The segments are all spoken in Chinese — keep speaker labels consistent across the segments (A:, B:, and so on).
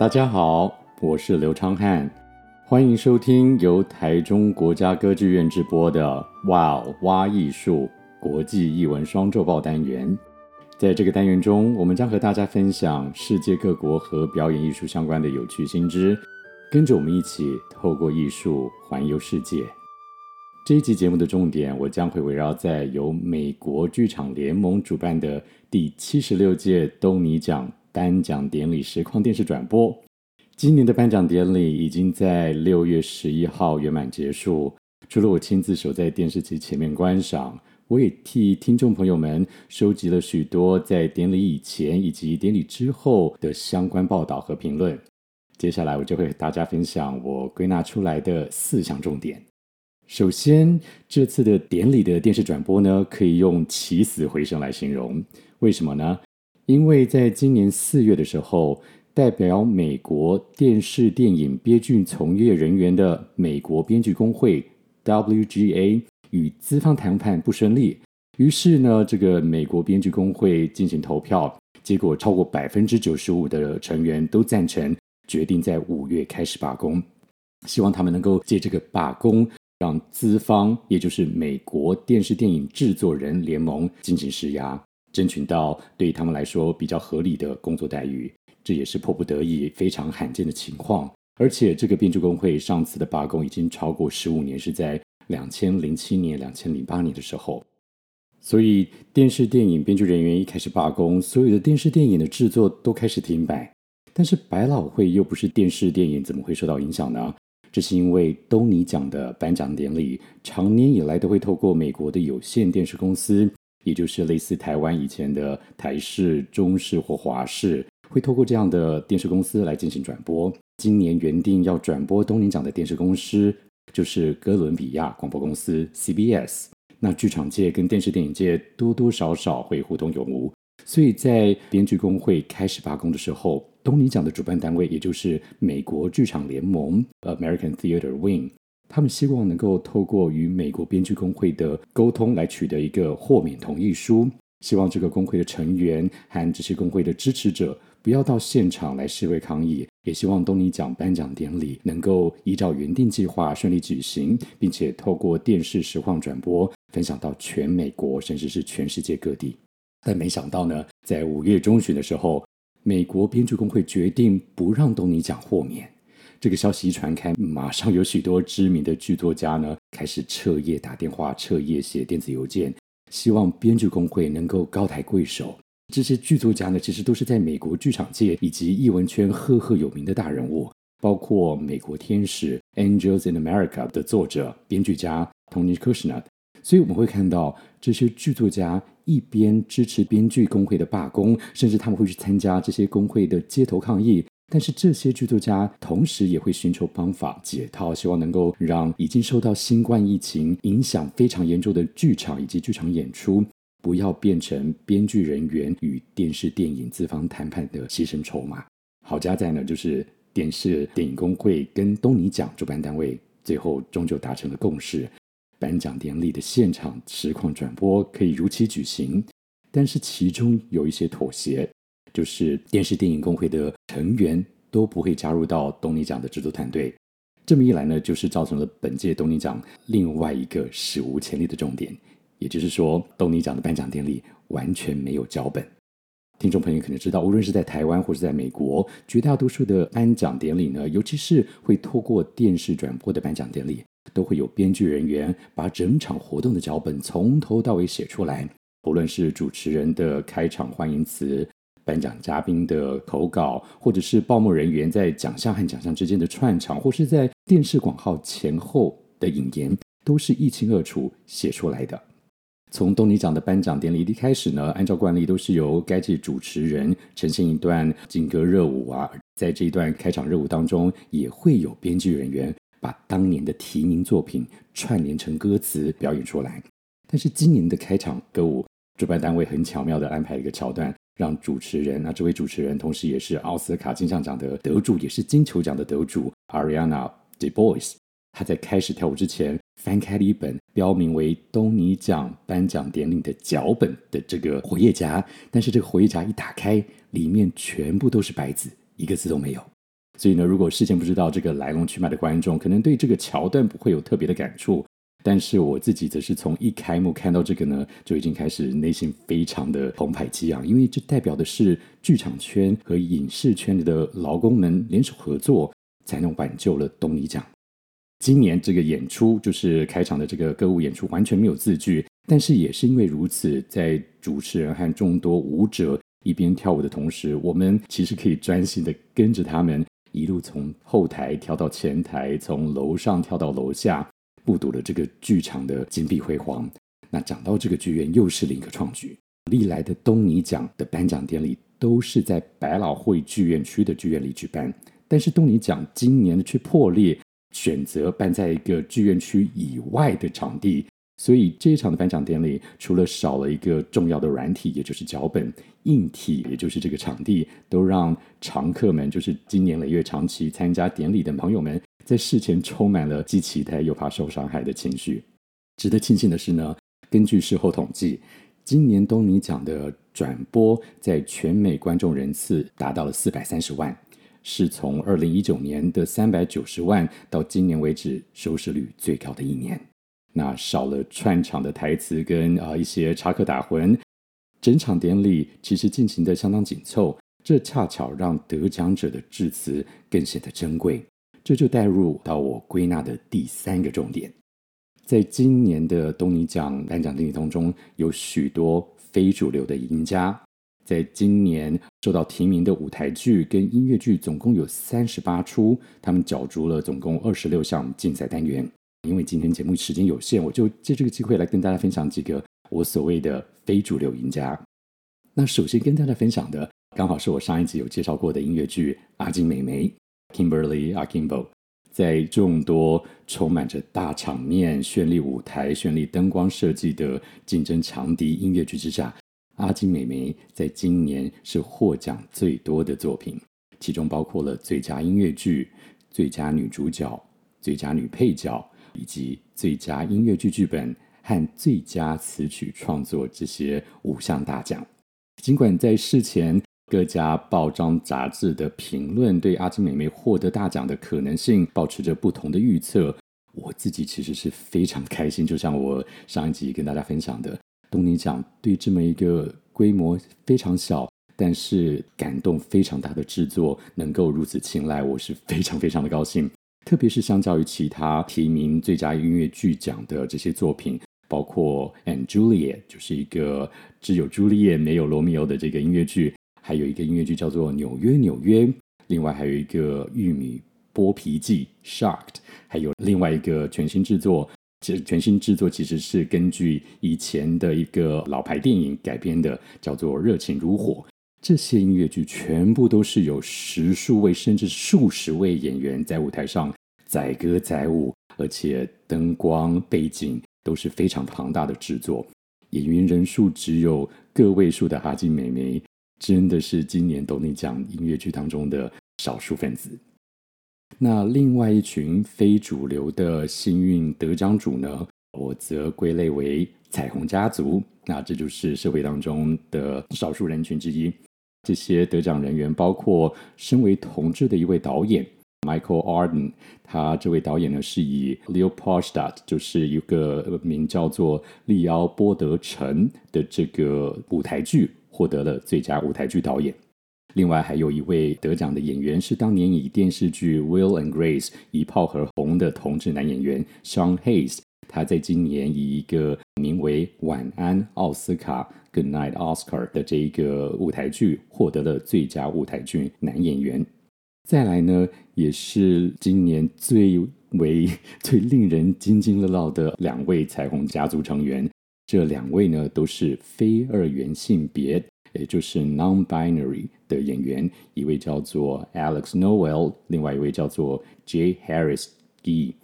A: 大家好，我是刘昌汉，欢迎收听由台中国家歌剧院制播的《哇哇艺术国际艺文双周报》单元。在这个单元中，我们将和大家分享世界各国和表演艺术相关的有趣新知，跟着我们一起透过艺术环游世界。这一集节目的重点，我将会围绕在由美国剧场联盟主办的第七十六届东尼奖颁奖典礼实况电视转播。今年的颁奖典礼已经在六月十一号圆满结束。除了我亲自守在电视机前面观赏，我也替听众朋友们收集了许多在典礼以前以及典礼之后的相关报道和评论。接下来，我就会和大家分享我归纳出来的四项重点。首先，这次的典礼的电视转播呢，可以用起死回生来形容。为什么呢？因为在今年四月的时候，代表美国电视电影编剧从业人员的美国编剧工会 WGA 与资方谈判不顺利，于是呢，这个美国编剧工会进行投票，结果超过百分之九十五的成员都赞成，决定在五月开始罢工，希望他们能够借这个罢工。让资方，也就是美国电视电影制作人联盟进行施压，争取到对他们来说比较合理的工作待遇。这也是迫不得已、非常罕见的情况。而且，这个编剧工会上次的罢工已经超过十五年，是在两千零七年、两千零八年的时候。所以，电视电影编剧人员一开始罢工，所有的电视电影的制作都开始停摆。但是，百老汇又不是电视电影，怎么会受到影响呢？这是因为东尼奖的颁奖典礼，长年以来都会透过美国的有线电视公司，也就是类似台湾以前的台视、中视或华视，会透过这样的电视公司来进行转播。今年原定要转播东尼奖的电视公司，就是哥伦比亚广播公司 （CBS）。那剧场界跟电视电影界多多少少会互通有无。所以在编剧工会开始罢工的时候，东尼奖的主办单位，也就是美国剧场联盟 （American Theater Wing），他们希望能够透过与美国编剧工会的沟通，来取得一个豁免同意书，希望这个工会的成员和这些工会的支持者不要到现场来示威抗议，也希望东尼奖颁奖典礼能够依照原定计划顺利举行，并且透过电视实况转播，分享到全美国甚至是全世界各地。但没想到呢，在五月中旬的时候，美国编剧工会决定不让东尼奖豁免。这个消息一传开，马上有许多知名的剧作家呢，开始彻夜打电话、彻夜写电子邮件，希望编剧工会能够高抬贵手。这些剧作家呢，其实都是在美国剧场界以及艺文圈赫赫有名的大人物，包括《美国天使》（Angels in America） 的作者、编剧家 Tony Kushner。所以我们会看到这些剧作家。一边支持编剧工会的罢工，甚至他们会去参加这些工会的街头抗议。但是这些剧作家同时也会寻求方法解套，希望能够让已经受到新冠疫情影响非常严重的剧场以及剧场演出，不要变成编剧人员与电视电影资方谈判的牺牲筹码。好家在呢，就是电视电影工会跟东尼奖主办单位最后终究达成了共识。颁奖典礼的现场实况转播可以如期举行，但是其中有一些妥协，就是电视电影工会的成员都不会加入到东尼奖的制作团队。这么一来呢，就是造成了本届东尼奖另外一个史无前例的重点，也就是说，东尼奖的颁奖典礼完全没有脚本。听众朋友可能知道，无论是在台湾或是在美国，绝大多数的颁奖典礼呢，尤其是会透过电视转播的颁奖典礼。都会有编剧人员把整场活动的脚本从头到尾写出来，不论是主持人的开场欢迎词、颁奖嘉宾的口稿，或者是报幕人员在奖项和奖项之间的串场，或是在电视广告前后的引言，都是一清二楚写出来的。从东尼奖的颁奖典礼一开始呢，按照惯例都是由该届主持人呈现一段劲歌热舞啊，在这一段开场热舞当中，也会有编剧人员。把当年的提名作品串联成歌词表演出来，但是今年的开场歌舞，主办单位很巧妙地安排了一个桥段，让主持人，那这位主持人同时也是奥斯卡金像奖的得主，也是金球奖的得主 Ariana DeBose，他在开始跳舞之前翻开了一本标明为东尼奖颁奖典礼的脚本的这个活页夹，但是这个活页夹一打开，里面全部都是白纸，一个字都没有。所以呢，如果事先不知道这个来龙去脉的观众，可能对这个桥段不会有特别的感触。但是我自己则是从一开幕看到这个呢，就已经开始内心非常的澎湃激昂，因为这代表的是剧场圈和影视圈里的劳工们联手合作，才能挽救了东尼奖。今年这个演出就是开场的这个歌舞演出，完全没有字句，但是也是因为如此，在主持人和众多舞者一边跳舞的同时，我们其实可以专心的跟着他们一路从后台跳到前台，从楼上跳到楼下。目睹了这个剧场的金碧辉煌。那讲到这个剧院，又是另一个创举。历来的东尼奖的颁奖典礼都是在百老汇剧院区的剧院里举办，但是东尼奖今年却破例选择办在一个剧院区以外的场地。所以这一场的颁奖典礼，除了少了一个重要的软体，也就是脚本，硬体也就是这个场地，都让常客们，就是今年累月长期参加典礼的朋友们，在事前充满了既期待又怕受伤害的情绪。值得庆幸的是呢，根据事后统计，今年东尼奖的转播在全美观众人次达到了四百三十万，是从二零一九年的三百九十万到今年为止收视率最高的一年。那少了串场的台词跟啊、一些插科打诨，整场典礼其实进行的相当紧凑，这恰巧让得奖者的致辞更显得珍贵。这就带入到我归纳的第三个重点，在今年的东尼奖颁奖典礼当中，有许多非主流的赢家。在今年受到提名的舞台剧跟音乐剧总共有三十八出，他们角逐了总共二十六项竞赛单元。因为今天节目时间有限，我就借这个机会来跟大家分享几个我所谓的非主流赢家。那首先跟大家分享的，刚好是我上一集有介绍过的音乐剧《阿金美眉》（Kimberly Akimbo）。在众多充满着大场面、绚丽舞台、绚丽灯光设计的竞争强敌音乐剧之下，《阿金美眉》在今年是获奖最多的作品，其中包括了最佳音乐剧、最佳女主角、最佳女配角。以及最佳音乐剧剧本和最佳词曲创作这些五项大奖。尽管在事前各家报章杂志的评论对阿金美眉获得大奖的可能性保持着不同的预测，我自己其实是非常开心。就像我上一集跟大家分享的，东尼奖对这么一个规模非常小，但是感动非常大的制作能够如此青睐，我是非常非常的高兴。特别是相较于其他提名最佳音乐剧奖的这些作品，包括《And Juliet》，就是一个只有朱丽叶没有罗密欧的这个音乐剧，还有一个音乐剧叫做《纽约纽约》，另外还有一个《玉米剥皮记》（Shocked），还有另外一个全新制作，这全新制作其实是根据以前的一个老牌电影改编的，叫做《热情如火》。这些音乐剧全部都是有十数位甚至数十位演员在舞台上载歌载舞，而且灯光背景都是非常庞大的制作。演员人数只有个位数的阿金美眉，真的是今年东尼奖音乐剧当中的少数分子。那另外一群非主流的幸运得奖主呢，我则归类为彩虹家族。那这就是社会当中的少数人群之一。这些得奖人员包括身为同志的一位导演 Michael Arden，他这位导演呢是以 Leopoldstadt，就是一个名叫做利奥波德城的这个舞台剧获得了最佳舞台剧导演。另外还有一位得奖的演员是当年以电视剧《Will and Grace》一炮而红的同志男演员 Sean Hayes。他在今年以一个名为《晚安奥斯卡》（Good Night Oscar） 的这一个舞台剧获得了最佳舞台剧男演员。再来呢，也是今年最为 最令人津津乐道的两位彩虹家族成员。这两位呢，都是非二元性别，也就是 non-binary 的演员，一位叫做 Alex Noel，另外一位叫做 Jay Harris Gee。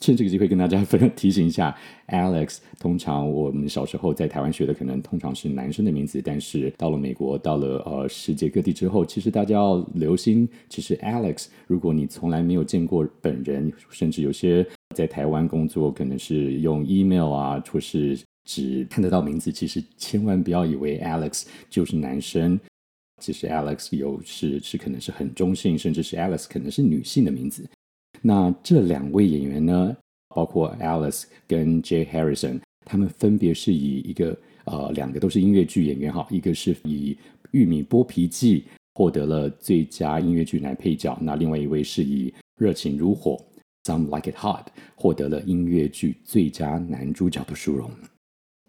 A: 趁这个机会跟大家分 提醒一下，Alex，通常我们小时候在台湾学的可能通常是男生的名字，但是到了美国，到了呃世界各地之后，其实大家要留心，其实 Alex，如果你从来没有见过本人，甚至有些在台湾工作可能是用 email 啊，或是只看得到名字，其实千万不要以为 Alex 就是男生。其实 Alex 有是是可能是很中性，甚至是 Alex 可能是女性的名字。那这两位演员呢，包括 Alex 跟 Jay Harrison，他们分别是以一个呃两个都是音乐剧演员哈，一个是以《玉米剥皮记》获得了最佳音乐剧男配角，那另外一位是以《热情如火》Some Like It Hot 获得了音乐剧最佳男主角的殊荣。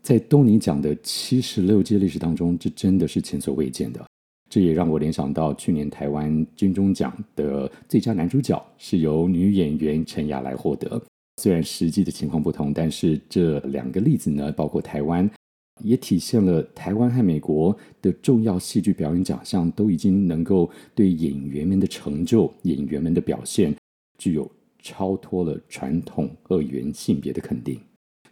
A: 在东尼奖的七十六届历史当中，这真的是前所未见的。这也让我联想到去年台湾金钟奖的最佳男主角是由女演员陈雅来获得。虽然实际的情况不同，但是这两个例子呢，包括台湾，也体现了台湾和美国的重要戏剧表演奖项都已经能够对演员们的成就、演员们的表现具有超脱了传统二元性别的肯定。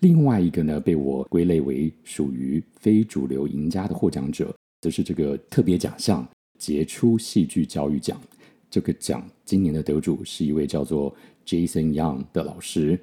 A: 另外一个呢，被我归类为属于非主流赢家的获奖者。则是这个特别奖项杰出戏剧教育奖，这个奖今年的得主是一位叫做 Jason Young 的老师。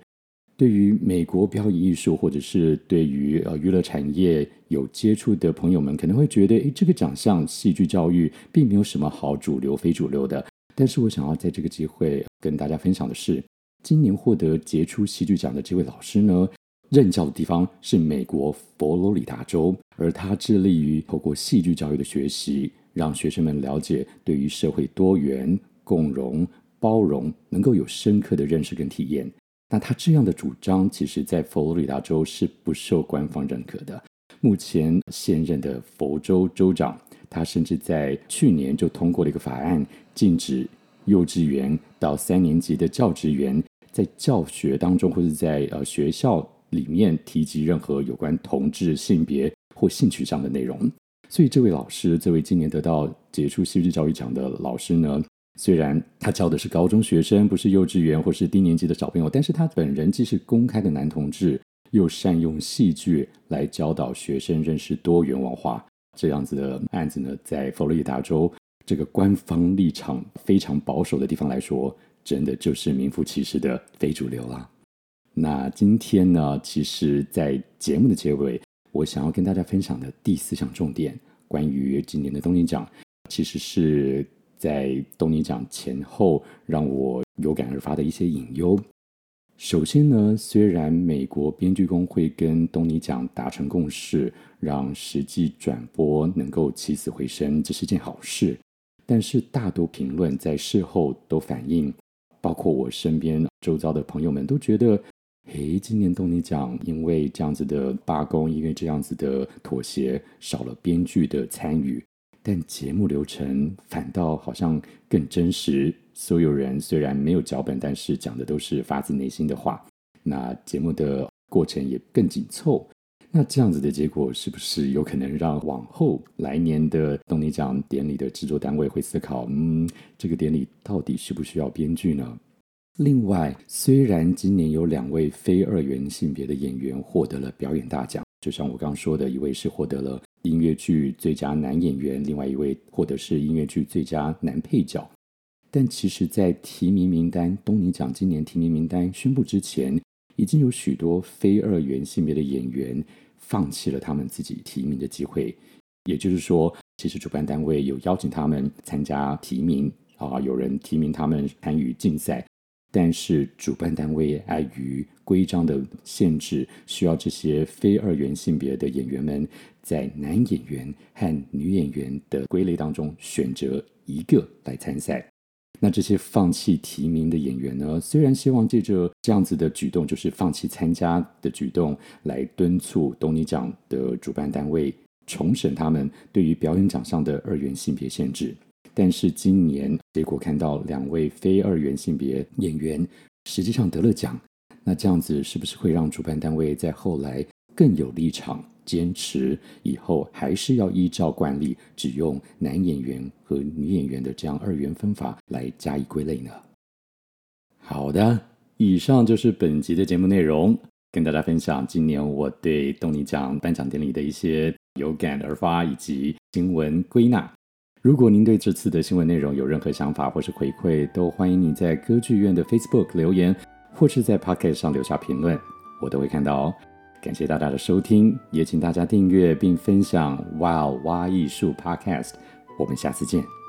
A: 对于美国表演艺术或者是对于呃娱乐产业有接触的朋友们，可能会觉得，诶，这个奖项戏剧教育并没有什么好主流非主流的。但是我想要在这个机会跟大家分享的是，今年获得杰出戏剧奖的这位老师呢，任教的地方是美国佛罗里达州，而他致力于透过戏剧教育的学习，让学生们了解对于社会多元、共融、包容能够有深刻的认识跟体验。那他这样的主张，其实在佛罗里达州是不受官方认可的。目前现任的佛州州长，他甚至在去年就通过了一个法案，禁止幼稚园到三年级的教职员在教学当中，或者在呃学校。里面提及任何有关同志性别或性取向的内容，所以这位老师，这位今年得到杰出戏剧教育奖的老师呢，虽然他教的是高中学生，不是幼稚园或是低年级的小朋友，但是他本人既是公开的男同志，又善用戏剧来教导学生认识多元文化，这样子的案子呢，在佛罗里达州这个官方立场非常保守的地方来说，真的就是名副其实的非主流了。那今天呢，其实，在节目的结尾，我想要跟大家分享的第四项重点，关于今年的东尼奖，其实是在东尼奖前后让我有感而发的一些隐忧。首先呢，虽然美国编剧工会跟东尼奖达成共识，让实际转播能够起死回生，这是件好事，但是大多评论在事后都反映，包括我身边周遭的朋友们都觉得。诶，今年东尼奖因为这样子的罢工，因为这样子的妥协，少了编剧的参与，但节目流程反倒好像更真实。所有人虽然没有脚本，但是讲的都是发自内心的话。那节目的过程也更紧凑。那这样子的结果，是不是有可能让往后来年的东尼奖典礼的制作单位会思考：嗯，这个典礼到底需不需要编剧呢？另外，虽然今年有两位非二元性别的演员获得了表演大奖，就像我刚刚说的，一位是获得了音乐剧最佳男演员，另外一位获得是音乐剧最佳男配角。但其实，在提名名单，东尼奖今年提名名单宣布之前，已经有许多非二元性别的演员放弃了他们自己提名的机会。也就是说，其实主办单位有邀请他们参加提名啊，有人提名他们参与竞赛。但是主办单位碍于规章的限制，需要这些非二元性别的演员们在男演员和女演员的归类当中选择一个来参赛。那这些放弃提名的演员呢，虽然希望借着这样子的举动，就是放弃参加的举动，来敦促东尼奖的主办单位重审他们对于表演奖项的二元性别限制。但是今年结果看到两位非二元性别演员实际上得了奖，那这样子是不是会让主办单位在后来更有立场，坚持以后还是要依照惯例，只用男演员和女演员的这样二元分法来加以归类呢？好的，以上就是本集的节目内容，跟大家分享今年我对东尼奖颁奖典礼的一些有感而发以及新闻归纳。如果您对这次的新闻内容有任何想法或是回馈，都欢迎你在歌剧院的 Facebook 留言，或是在 Pocket 上留下评论，我都会看到哦。感谢大家的收听，也请大家订阅并分享 WOW 挖艺术 Podcast。我们下次见。